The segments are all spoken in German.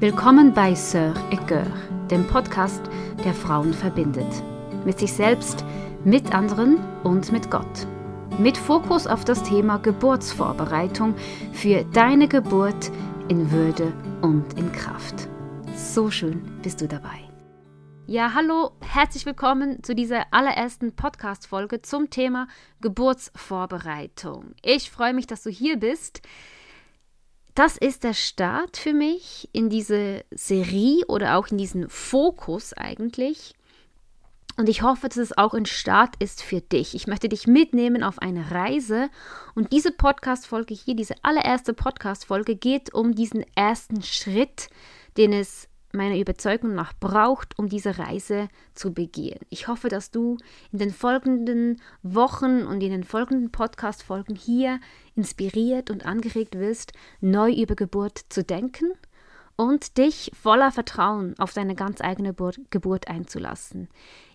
Willkommen bei Sœur et Cœur, dem Podcast, der Frauen verbindet. Mit sich selbst, mit anderen und mit Gott. Mit Fokus auf das Thema Geburtsvorbereitung für deine Geburt in Würde und in Kraft. So schön bist du dabei. Ja, hallo, herzlich willkommen zu dieser allerersten Podcast-Folge zum Thema Geburtsvorbereitung. Ich freue mich, dass du hier bist das ist der Start für mich in diese Serie oder auch in diesen Fokus eigentlich. Und ich hoffe, dass es auch ein Start ist für dich. Ich möchte dich mitnehmen auf eine Reise. Und diese Podcast-Folge hier, diese allererste Podcast-Folge, geht um diesen ersten Schritt, den es meiner Überzeugung nach braucht, um diese Reise zu begehen. Ich hoffe, dass du in den folgenden Wochen und in den folgenden Podcast-Folgen hier inspiriert und angeregt wirst, neu über Geburt zu denken und dich voller Vertrauen auf deine ganz eigene Geburt einzulassen.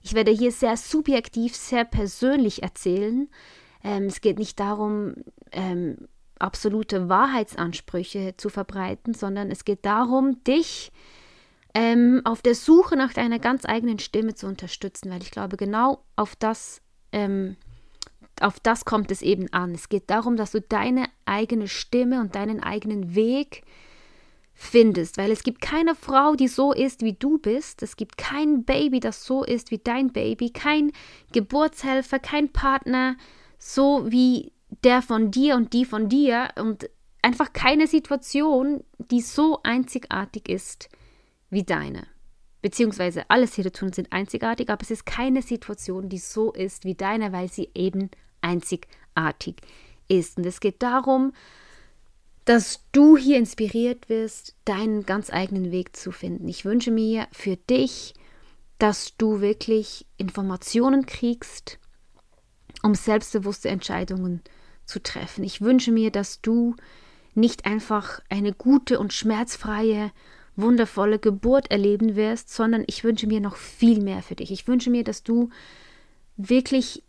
Ich werde hier sehr subjektiv, sehr persönlich erzählen. Ähm, es geht nicht darum, ähm, absolute Wahrheitsansprüche zu verbreiten, sondern es geht darum, dich ähm, auf der Suche nach deiner ganz eigenen Stimme zu unterstützen, weil ich glaube, genau auf das, ähm, auf das kommt es eben an. Es geht darum, dass du deine eigene Stimme und deinen eigenen Weg findest, weil es gibt keine Frau, die so ist, wie du bist. Es gibt kein Baby, das so ist wie dein Baby, kein Geburtshelfer, kein Partner, so wie der von dir und die von dir und einfach keine Situation, die so einzigartig ist wie deine. Beziehungsweise alle Situationen sind einzigartig, aber es ist keine Situation, die so ist wie deine, weil sie eben einzigartig ist. Und es geht darum, dass du hier inspiriert wirst, deinen ganz eigenen Weg zu finden. Ich wünsche mir für dich, dass du wirklich Informationen kriegst, um selbstbewusste Entscheidungen zu treffen. Ich wünsche mir, dass du nicht einfach eine gute und schmerzfreie wundervolle Geburt erleben wirst, sondern ich wünsche mir noch viel mehr für dich. Ich wünsche mir, dass du wirklich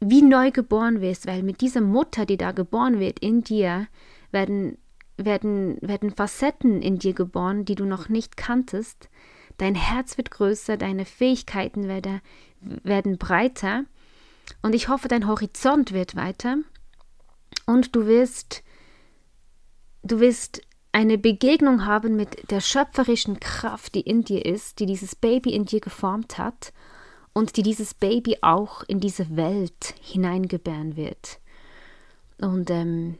wie neu geboren wirst, weil mit dieser Mutter, die da geboren wird, in dir, werden, werden, werden Facetten in dir geboren, die du noch nicht kanntest. Dein Herz wird größer, deine Fähigkeiten werden, werden breiter und ich hoffe, dein Horizont wird weiter und du wirst, du wirst eine Begegnung haben mit der schöpferischen Kraft, die in dir ist, die dieses Baby in dir geformt hat und die dieses Baby auch in diese Welt hineingebären wird. Und ähm,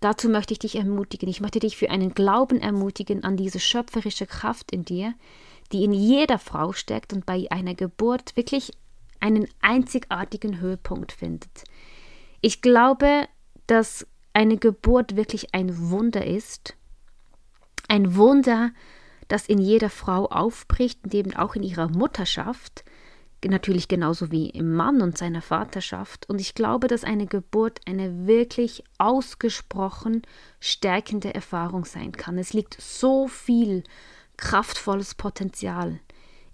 dazu möchte ich dich ermutigen. Ich möchte dich für einen Glauben ermutigen an diese schöpferische Kraft in dir, die in jeder Frau steckt und bei einer Geburt wirklich einen einzigartigen Höhepunkt findet. Ich glaube, dass eine Geburt wirklich ein Wunder ist. Ein Wunder, das in jeder Frau aufbricht eben auch in ihrer Mutterschaft, natürlich genauso wie im Mann und seiner Vaterschaft. Und ich glaube, dass eine Geburt eine wirklich ausgesprochen stärkende Erfahrung sein kann. Es liegt so viel kraftvolles Potenzial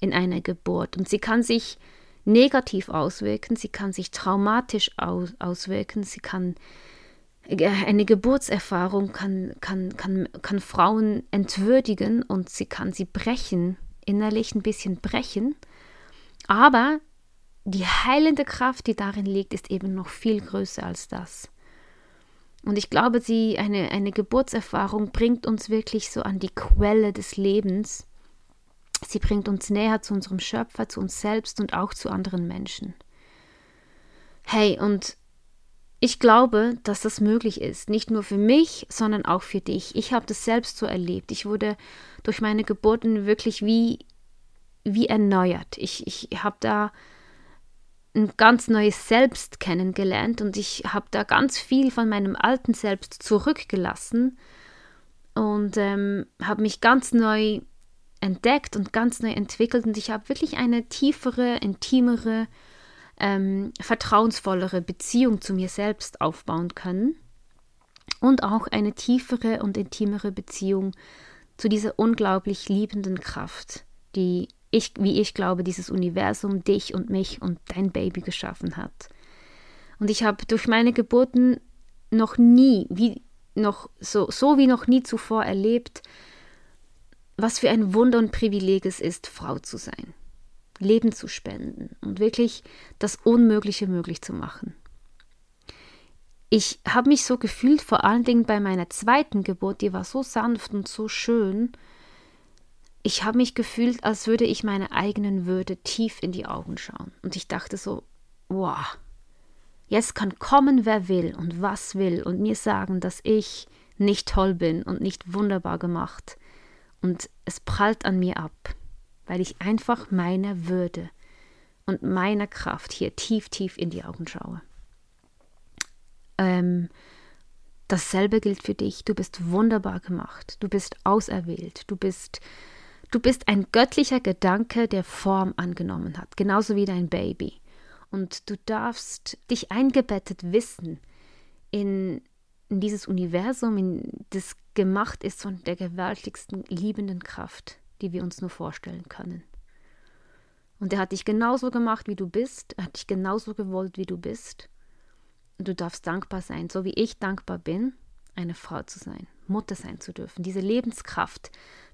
in einer Geburt und sie kann sich negativ auswirken, sie kann sich traumatisch aus auswirken, sie kann eine Geburtserfahrung kann, kann, kann, kann Frauen entwürdigen und sie kann sie brechen, innerlich ein bisschen brechen. Aber die heilende Kraft, die darin liegt, ist eben noch viel größer als das. Und ich glaube, sie, eine, eine Geburtserfahrung bringt uns wirklich so an die Quelle des Lebens. Sie bringt uns näher zu unserem Schöpfer, zu uns selbst und auch zu anderen Menschen. Hey, und ich glaube, dass das möglich ist, nicht nur für mich, sondern auch für dich. Ich habe das selbst so erlebt. Ich wurde durch meine Geburten wirklich wie, wie erneuert. Ich, ich habe da ein ganz neues Selbst kennengelernt und ich habe da ganz viel von meinem alten Selbst zurückgelassen und ähm, habe mich ganz neu entdeckt und ganz neu entwickelt und ich habe wirklich eine tiefere, intimere, ähm, vertrauensvollere Beziehung zu mir selbst aufbauen können und auch eine tiefere und intimere Beziehung zu dieser unglaublich liebenden Kraft, die ich, wie ich glaube, dieses Universum, dich und mich und dein Baby geschaffen hat. Und ich habe durch meine Geburten noch nie, wie noch so, so wie noch nie zuvor erlebt, was für ein Wunder und Privileg es ist, Frau zu sein, Leben zu spenden und wirklich das Unmögliche möglich zu machen. Ich habe mich so gefühlt, vor allen Dingen bei meiner zweiten Geburt, die war so sanft und so schön. Ich habe mich gefühlt, als würde ich meiner eigenen Würde tief in die Augen schauen. Und ich dachte so, wow, jetzt kann kommen, wer will und was will und mir sagen, dass ich nicht toll bin und nicht wunderbar gemacht und es prallt an mir ab, weil ich einfach meiner Würde und meiner Kraft hier tief, tief in die Augen schaue. Ähm, dasselbe gilt für dich. Du bist wunderbar gemacht. Du bist auserwählt. Du bist, du bist ein göttlicher Gedanke, der Form angenommen hat, genauso wie dein Baby. Und du darfst dich eingebettet wissen in, in dieses Universum, in das gemacht ist von der gewaltigsten liebenden Kraft, die wir uns nur vorstellen können. Und er hat dich genauso gemacht, wie du bist, er hat dich genauso gewollt, wie du bist. Und du darfst dankbar sein, so wie ich dankbar bin, eine Frau zu sein, Mutter sein zu dürfen, diese Lebenskraft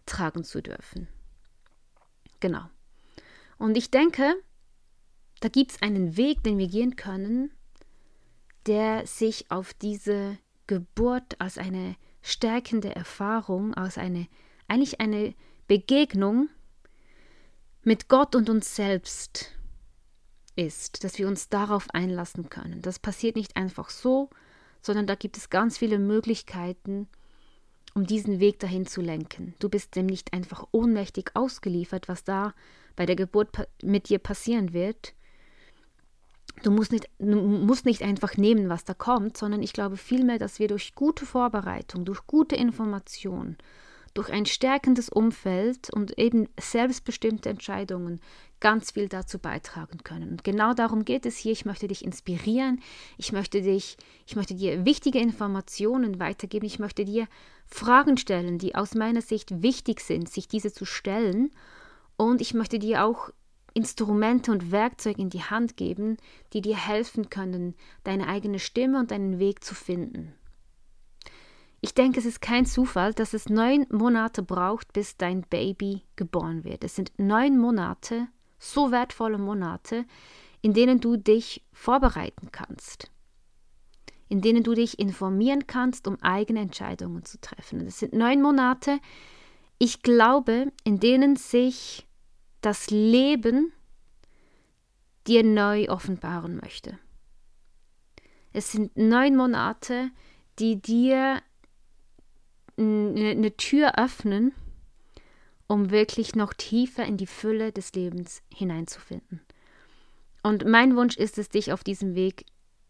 tragen zu dürfen. Genau. Und ich denke, da gibt es einen Weg, den wir gehen können, der sich auf diese Geburt als eine stärkende Erfahrung, aus eine, eigentlich eine Begegnung mit Gott und uns selbst ist, dass wir uns darauf einlassen können. Das passiert nicht einfach so, sondern da gibt es ganz viele Möglichkeiten, um diesen Weg dahin zu lenken. Du bist dem nicht einfach ohnmächtig ausgeliefert, was da bei der Geburt mit dir passieren wird, Du musst, nicht, du musst nicht einfach nehmen, was da kommt, sondern ich glaube vielmehr, dass wir durch gute Vorbereitung, durch gute Information, durch ein stärkendes Umfeld und eben selbstbestimmte Entscheidungen ganz viel dazu beitragen können. Und genau darum geht es hier. Ich möchte dich inspirieren. Ich möchte dich, ich möchte dir wichtige Informationen weitergeben. Ich möchte dir Fragen stellen, die aus meiner Sicht wichtig sind, sich diese zu stellen. Und ich möchte dir auch Instrumente und Werkzeuge in die Hand geben, die dir helfen können, deine eigene Stimme und deinen Weg zu finden. Ich denke, es ist kein Zufall, dass es neun Monate braucht, bis dein Baby geboren wird. Es sind neun Monate, so wertvolle Monate, in denen du dich vorbereiten kannst, in denen du dich informieren kannst, um eigene Entscheidungen zu treffen. Es sind neun Monate, ich glaube, in denen sich das Leben dir neu offenbaren möchte. Es sind neun Monate, die dir eine Tür öffnen, um wirklich noch tiefer in die Fülle des Lebens hineinzufinden. Und mein Wunsch ist es, dich auf diesem Weg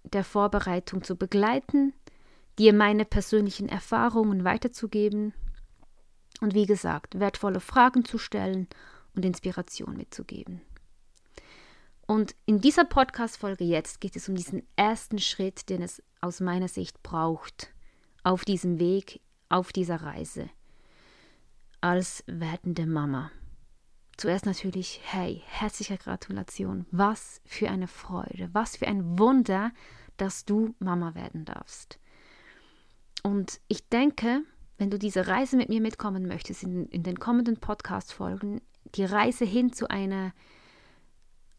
der Vorbereitung zu begleiten, dir meine persönlichen Erfahrungen weiterzugeben und wie gesagt, wertvolle Fragen zu stellen und Inspiration mitzugeben. Und in dieser Podcast-Folge jetzt geht es um diesen ersten Schritt, den es aus meiner Sicht braucht, auf diesem Weg, auf dieser Reise, als werdende Mama. Zuerst natürlich, hey, herzliche Gratulation. Was für eine Freude, was für ein Wunder, dass du Mama werden darfst. Und ich denke, wenn du diese Reise mit mir mitkommen möchtest in, in den kommenden Podcast-Folgen, die Reise hin zu einer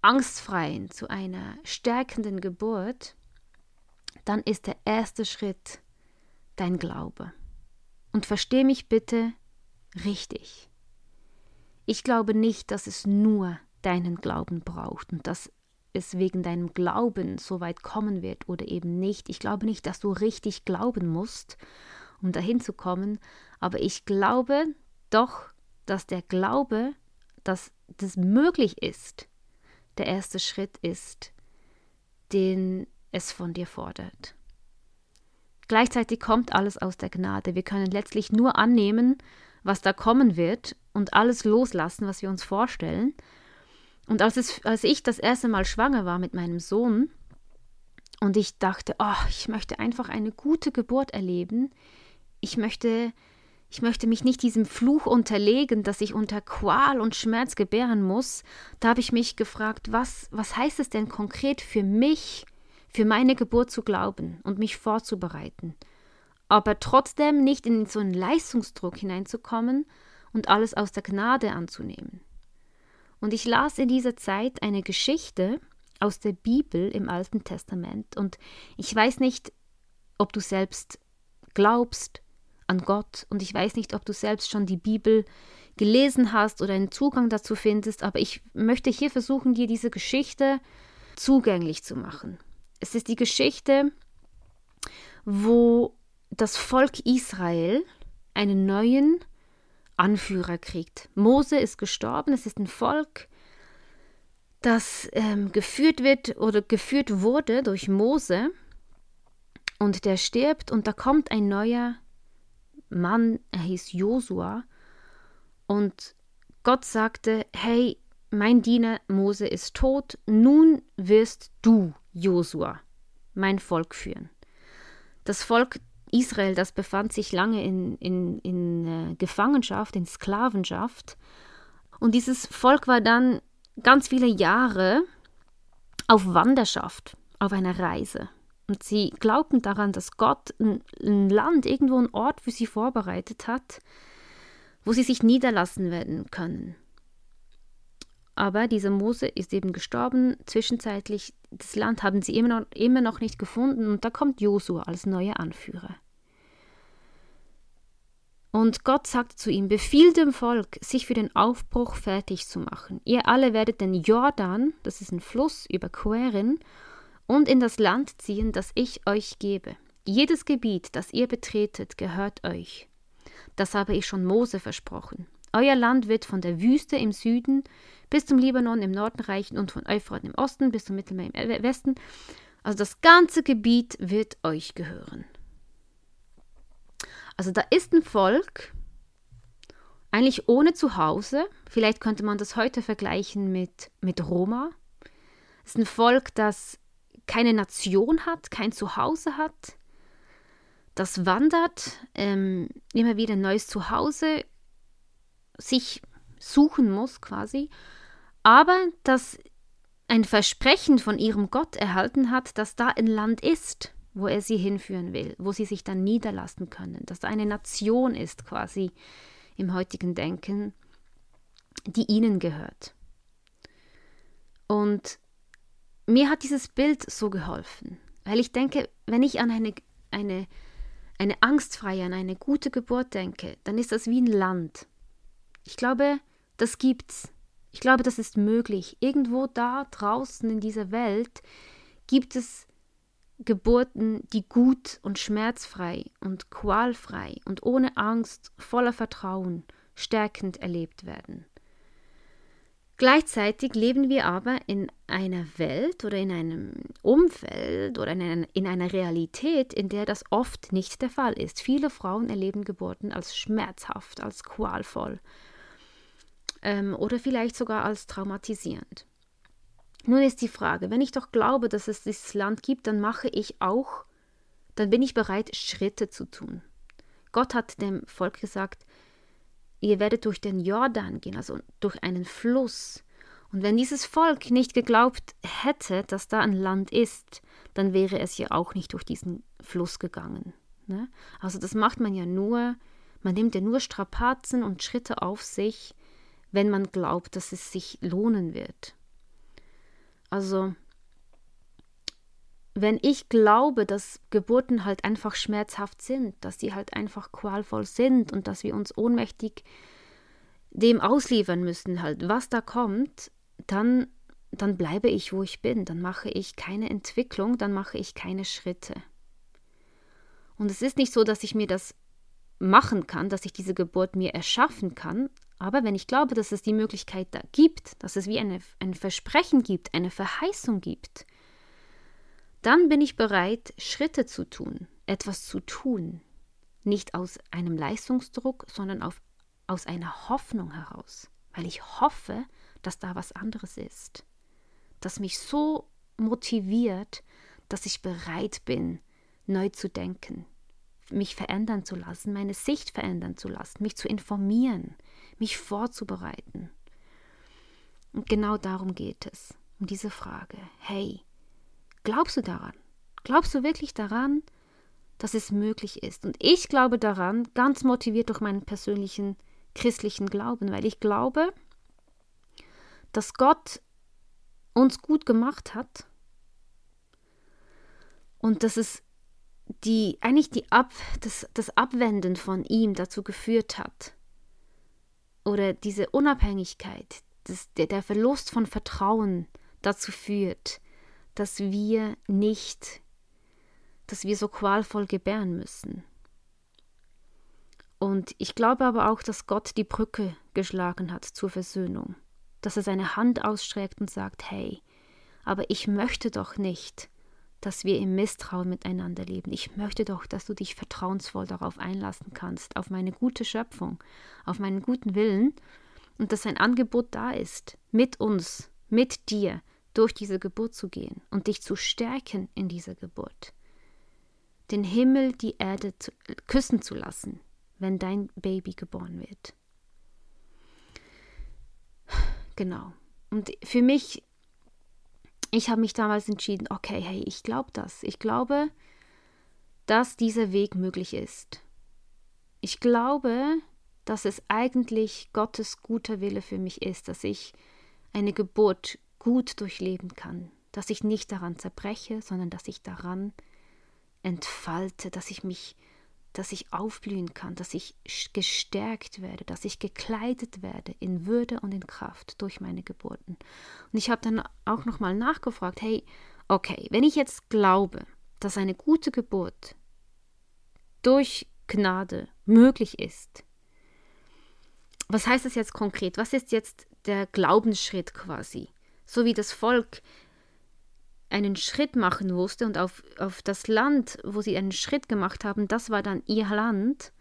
angstfreien, zu einer stärkenden Geburt, dann ist der erste Schritt dein Glaube. Und versteh mich bitte richtig. Ich glaube nicht, dass es nur deinen Glauben braucht und dass es wegen deinem Glauben so weit kommen wird oder eben nicht. Ich glaube nicht, dass du richtig glauben musst, um dahin zu kommen, aber ich glaube doch, dass der Glaube dass das möglich ist, der erste Schritt ist, den es von dir fordert. Gleichzeitig kommt alles aus der Gnade. Wir können letztlich nur annehmen, was da kommen wird und alles loslassen, was wir uns vorstellen. Und als, es, als ich das erste Mal schwanger war mit meinem Sohn und ich dachte, oh, ich möchte einfach eine gute Geburt erleben, ich möchte ich möchte mich nicht diesem Fluch unterlegen, dass ich unter Qual und Schmerz gebären muss. Da habe ich mich gefragt, was, was heißt es denn konkret für mich, für meine Geburt zu glauben und mich vorzubereiten? Aber trotzdem nicht in so einen Leistungsdruck hineinzukommen und alles aus der Gnade anzunehmen. Und ich las in dieser Zeit eine Geschichte aus der Bibel im Alten Testament und ich weiß nicht, ob du selbst glaubst an Gott und ich weiß nicht, ob du selbst schon die Bibel gelesen hast oder einen Zugang dazu findest, aber ich möchte hier versuchen, dir diese Geschichte zugänglich zu machen. Es ist die Geschichte, wo das Volk Israel einen neuen Anführer kriegt. Mose ist gestorben, es ist ein Volk, das ähm, geführt wird oder geführt wurde durch Mose. Und der stirbt und da kommt ein neuer Mann, er hieß Josua. Und Gott sagte, hey, mein Diener Mose ist tot, nun wirst du, Josua, mein Volk führen. Das Volk Israel, das befand sich lange in, in, in äh, Gefangenschaft, in Sklavenschaft. Und dieses Volk war dann ganz viele Jahre auf Wanderschaft, auf einer Reise. Und sie glaubten daran, dass Gott ein, ein Land, irgendwo einen Ort für sie vorbereitet hat, wo sie sich niederlassen werden können. Aber dieser Mose ist eben gestorben. Zwischenzeitlich, das Land haben sie immer noch, immer noch nicht gefunden. Und da kommt Josua als neuer Anführer. Und Gott sagte zu ihm, befiehl dem Volk, sich für den Aufbruch fertig zu machen. Ihr alle werdet den Jordan, das ist ein Fluss, überqueren und in das Land ziehen, das ich euch gebe. Jedes Gebiet, das ihr betretet, gehört euch. Das habe ich schon Mose versprochen. Euer Land wird von der Wüste im Süden bis zum Libanon im Norden reichen und von Euphrat im Osten bis zum Mittelmeer im Westen. Also das ganze Gebiet wird euch gehören. Also da ist ein Volk, eigentlich ohne Zuhause. Vielleicht könnte man das heute vergleichen mit, mit Roma. Es ist ein Volk, das keine Nation hat, kein Zuhause hat, das wandert, ähm, immer wieder ein neues Zuhause sich suchen muss quasi, aber das ein Versprechen von ihrem Gott erhalten hat, dass da ein Land ist, wo er sie hinführen will, wo sie sich dann niederlassen können, dass da eine Nation ist quasi im heutigen Denken, die ihnen gehört. Und mir hat dieses Bild so geholfen, weil ich denke, wenn ich an eine, eine, eine angstfreie, an eine gute Geburt denke, dann ist das wie ein Land. Ich glaube, das gibt's. Ich glaube, das ist möglich. Irgendwo da draußen in dieser Welt gibt es Geburten, die gut und schmerzfrei und qualfrei und ohne Angst, voller Vertrauen, stärkend erlebt werden. Gleichzeitig leben wir aber in einer Welt oder in einem Umfeld oder in einer, in einer Realität, in der das oft nicht der Fall ist. Viele Frauen erleben Geburten als schmerzhaft, als qualvoll ähm, oder vielleicht sogar als traumatisierend. Nun ist die Frage, wenn ich doch glaube, dass es dieses Land gibt, dann mache ich auch, dann bin ich bereit, Schritte zu tun. Gott hat dem Volk gesagt, ihr werdet durch den Jordan gehen, also durch einen Fluss. Und wenn dieses Volk nicht geglaubt hätte, dass da ein Land ist, dann wäre es ja auch nicht durch diesen Fluss gegangen. Ne? Also das macht man ja nur, man nimmt ja nur Strapazen und Schritte auf sich, wenn man glaubt, dass es sich lohnen wird. Also, wenn ich glaube, dass Geburten halt einfach schmerzhaft sind, dass sie halt einfach qualvoll sind und dass wir uns ohnmächtig dem ausliefern müssen, halt, was da kommt, dann, dann bleibe ich, wo ich bin, dann mache ich keine Entwicklung, dann mache ich keine Schritte. Und es ist nicht so, dass ich mir das machen kann, dass ich diese Geburt mir erschaffen kann, aber wenn ich glaube, dass es die Möglichkeit da gibt, dass es wie eine, ein Versprechen gibt, eine Verheißung gibt, dann bin ich bereit, Schritte zu tun, etwas zu tun. Nicht aus einem Leistungsdruck, sondern auf, aus einer Hoffnung heraus, weil ich hoffe, dass da was anderes ist, das mich so motiviert, dass ich bereit bin, neu zu denken, mich verändern zu lassen, meine Sicht verändern zu lassen, mich zu informieren, mich vorzubereiten. Und genau darum geht es, um diese Frage. Hey, glaubst du daran? Glaubst du wirklich daran, dass es möglich ist? Und ich glaube daran, ganz motiviert durch meinen persönlichen christlichen Glauben, weil ich glaube, dass Gott uns gut gemacht hat und dass es die eigentlich die Ab, das, das Abwenden von ihm dazu geführt hat oder diese Unabhängigkeit, das, der, der Verlust von Vertrauen dazu führt, dass wir nicht, dass wir so qualvoll gebären müssen. Und ich glaube aber auch, dass Gott die Brücke geschlagen hat zur Versöhnung, dass er seine Hand ausstreckt und sagt, hey, aber ich möchte doch nicht, dass wir im Misstrauen miteinander leben. Ich möchte doch, dass du dich vertrauensvoll darauf einlassen kannst, auf meine gute Schöpfung, auf meinen guten Willen und dass ein Angebot da ist, mit uns, mit dir durch diese Geburt zu gehen und dich zu stärken in dieser Geburt. Den Himmel, die Erde zu, küssen zu lassen, wenn dein Baby geboren wird. Genau. Und für mich ich habe mich damals entschieden, okay, hey, ich glaube das. Ich glaube, dass dieser Weg möglich ist. Ich glaube, dass es eigentlich Gottes guter Wille für mich ist, dass ich eine Geburt gut durchleben kann, dass ich nicht daran zerbreche, sondern dass ich daran entfalte, dass ich mich dass ich aufblühen kann, dass ich gestärkt werde, dass ich gekleidet werde in Würde und in Kraft durch meine Geburten. Und ich habe dann auch nochmal nachgefragt, hey, okay, wenn ich jetzt glaube, dass eine gute Geburt durch Gnade möglich ist, was heißt das jetzt konkret? Was ist jetzt der Glaubensschritt quasi? So wie das Volk einen Schritt machen musste und auf, auf das Land, wo sie einen Schritt gemacht haben, das war dann ihr Land,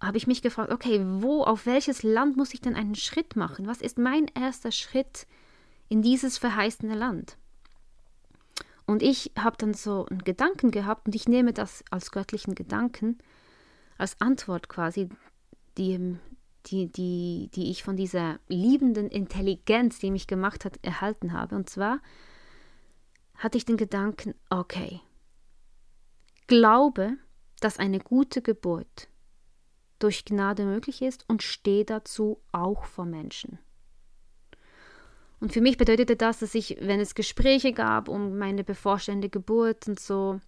habe ich mich gefragt, okay, wo, auf welches Land muss ich denn einen Schritt machen? Was ist mein erster Schritt in dieses verheißene Land? Und ich habe dann so einen Gedanken gehabt und ich nehme das als göttlichen Gedanken, als Antwort quasi, die, die, die, die ich von dieser liebenden Intelligenz, die mich gemacht hat, erhalten habe. Und zwar, hatte ich den Gedanken, okay, glaube, dass eine gute Geburt durch Gnade möglich ist und stehe dazu auch vor Menschen. Und für mich bedeutete das, dass ich, wenn es Gespräche gab um meine bevorstehende Geburt und so,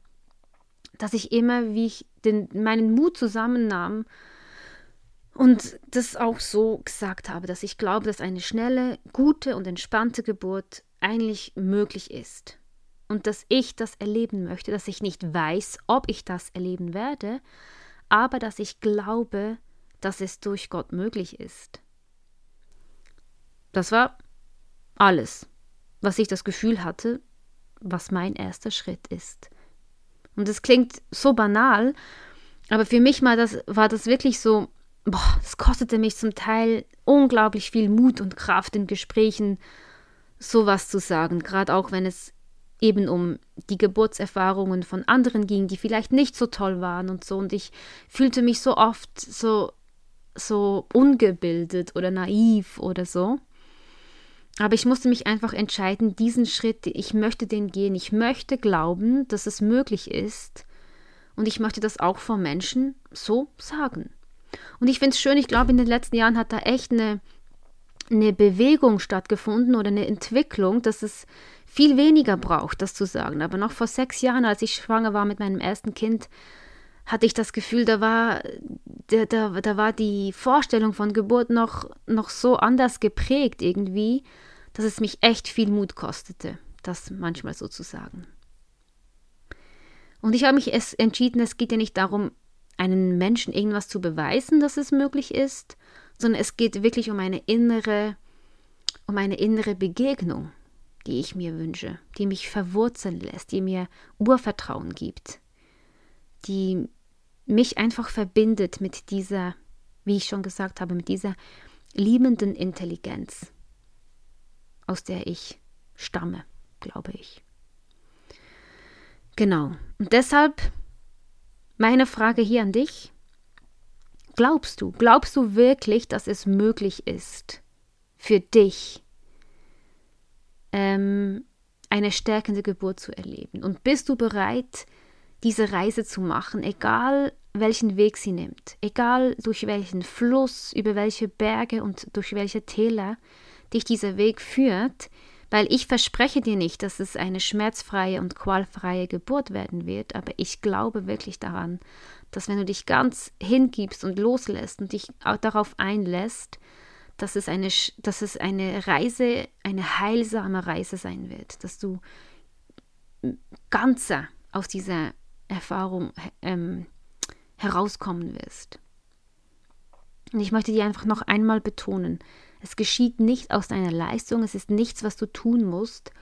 dass ich immer, wie ich den, meinen Mut zusammennahm und das auch so gesagt habe, dass ich glaube, dass eine schnelle, gute und entspannte Geburt eigentlich möglich ist und dass ich das erleben möchte, dass ich nicht weiß, ob ich das erleben werde, aber dass ich glaube, dass es durch Gott möglich ist. Das war alles, was ich das Gefühl hatte, was mein erster Schritt ist. Und es klingt so banal, aber für mich war das, war das wirklich so, boah, es kostete mich zum Teil unglaublich viel Mut und Kraft in Gesprächen, sowas zu sagen, gerade auch wenn es eben um die Geburtserfahrungen von anderen ging, die vielleicht nicht so toll waren und so. Und ich fühlte mich so oft so, so ungebildet oder naiv oder so. Aber ich musste mich einfach entscheiden, diesen Schritt, ich möchte den gehen. Ich möchte glauben, dass es möglich ist. Und ich möchte das auch vor Menschen so sagen. Und ich finde es schön, ich glaube, in den letzten Jahren hat da echt eine, eine Bewegung stattgefunden oder eine Entwicklung, dass es viel weniger braucht, das zu sagen. Aber noch vor sechs Jahren, als ich schwanger war mit meinem ersten Kind, hatte ich das Gefühl, da war, da, da, da war die Vorstellung von Geburt noch, noch so anders geprägt irgendwie, dass es mich echt viel Mut kostete, das manchmal so zu sagen. Und ich habe mich es entschieden, es geht ja nicht darum, einen Menschen irgendwas zu beweisen, dass es möglich ist, sondern es geht wirklich um eine innere, um eine innere Begegnung die ich mir wünsche, die mich verwurzeln lässt, die mir Urvertrauen gibt, die mich einfach verbindet mit dieser, wie ich schon gesagt habe, mit dieser liebenden Intelligenz, aus der ich stamme, glaube ich. Genau. Und deshalb meine Frage hier an dich. Glaubst du, glaubst du wirklich, dass es möglich ist, für dich ähm, eine stärkende Geburt zu erleben? Und bist du bereit, diese Reise zu machen, egal welchen Weg sie nimmt, egal durch welchen Fluss, über welche Berge und durch welche Täler dich dieser Weg führt, weil ich verspreche dir nicht, dass es eine schmerzfreie und qualfreie Geburt werden wird, aber ich glaube wirklich daran, dass wenn du dich ganz hingibst und loslässt und dich auch darauf einlässt, dass es eine, dass es eine Reise, eine heilsame Reise sein wird, dass du ganzer aus dieser Erfahrung ähm, herauskommen wirst. Und ich möchte dir einfach noch einmal betonen, es geschieht nicht aus deiner Leistung, es ist nichts, was du tun musst,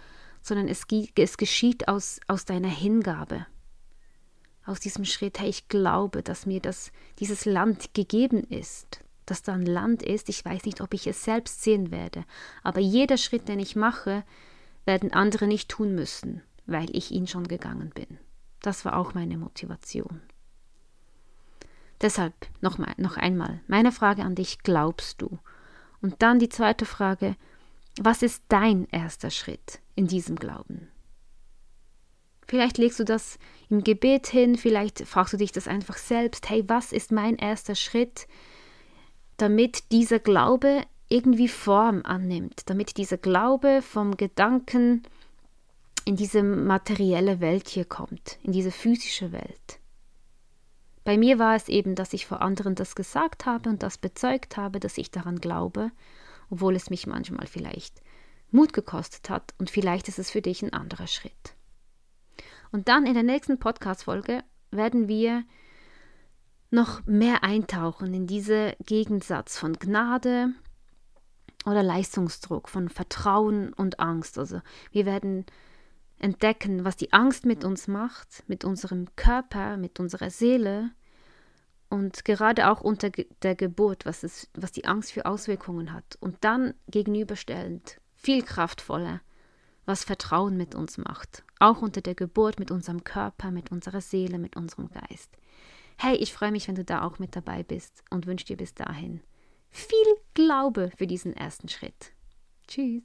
sondern es, es geschieht aus, aus deiner Hingabe. Aus diesem Schritt, hey, ich glaube, dass mir das, dieses Land gegeben ist, dass da ein Land ist, ich weiß nicht, ob ich es selbst sehen werde, aber jeder Schritt, den ich mache, werden andere nicht tun müssen, weil ich ihn schon gegangen bin. Das war auch meine Motivation. Deshalb noch, mal, noch einmal meine Frage an dich, glaubst du? Und dann die zweite Frage, was ist dein erster Schritt in diesem Glauben? Vielleicht legst du das im Gebet hin, vielleicht fragst du dich das einfach selbst, hey, was ist mein erster Schritt, damit dieser Glaube irgendwie Form annimmt, damit dieser Glaube vom Gedanken in diese materielle Welt hier kommt, in diese physische Welt. Bei mir war es eben, dass ich vor anderen das gesagt habe und das bezeugt habe, dass ich daran glaube, obwohl es mich manchmal vielleicht Mut gekostet hat und vielleicht ist es für dich ein anderer Schritt. Und dann in der nächsten Podcast-Folge werden wir noch mehr eintauchen in diesen Gegensatz von Gnade oder Leistungsdruck, von Vertrauen und Angst. Also wir werden entdecken, was die Angst mit uns macht, mit unserem Körper, mit unserer Seele und gerade auch unter der Geburt, was, es, was die Angst für Auswirkungen hat. Und dann gegenüberstellend, viel kraftvoller, was Vertrauen mit uns macht. Auch unter der Geburt mit unserem Körper, mit unserer Seele, mit unserem Geist. Hey, ich freue mich, wenn du da auch mit dabei bist und wünsche dir bis dahin viel Glaube für diesen ersten Schritt. Tschüss.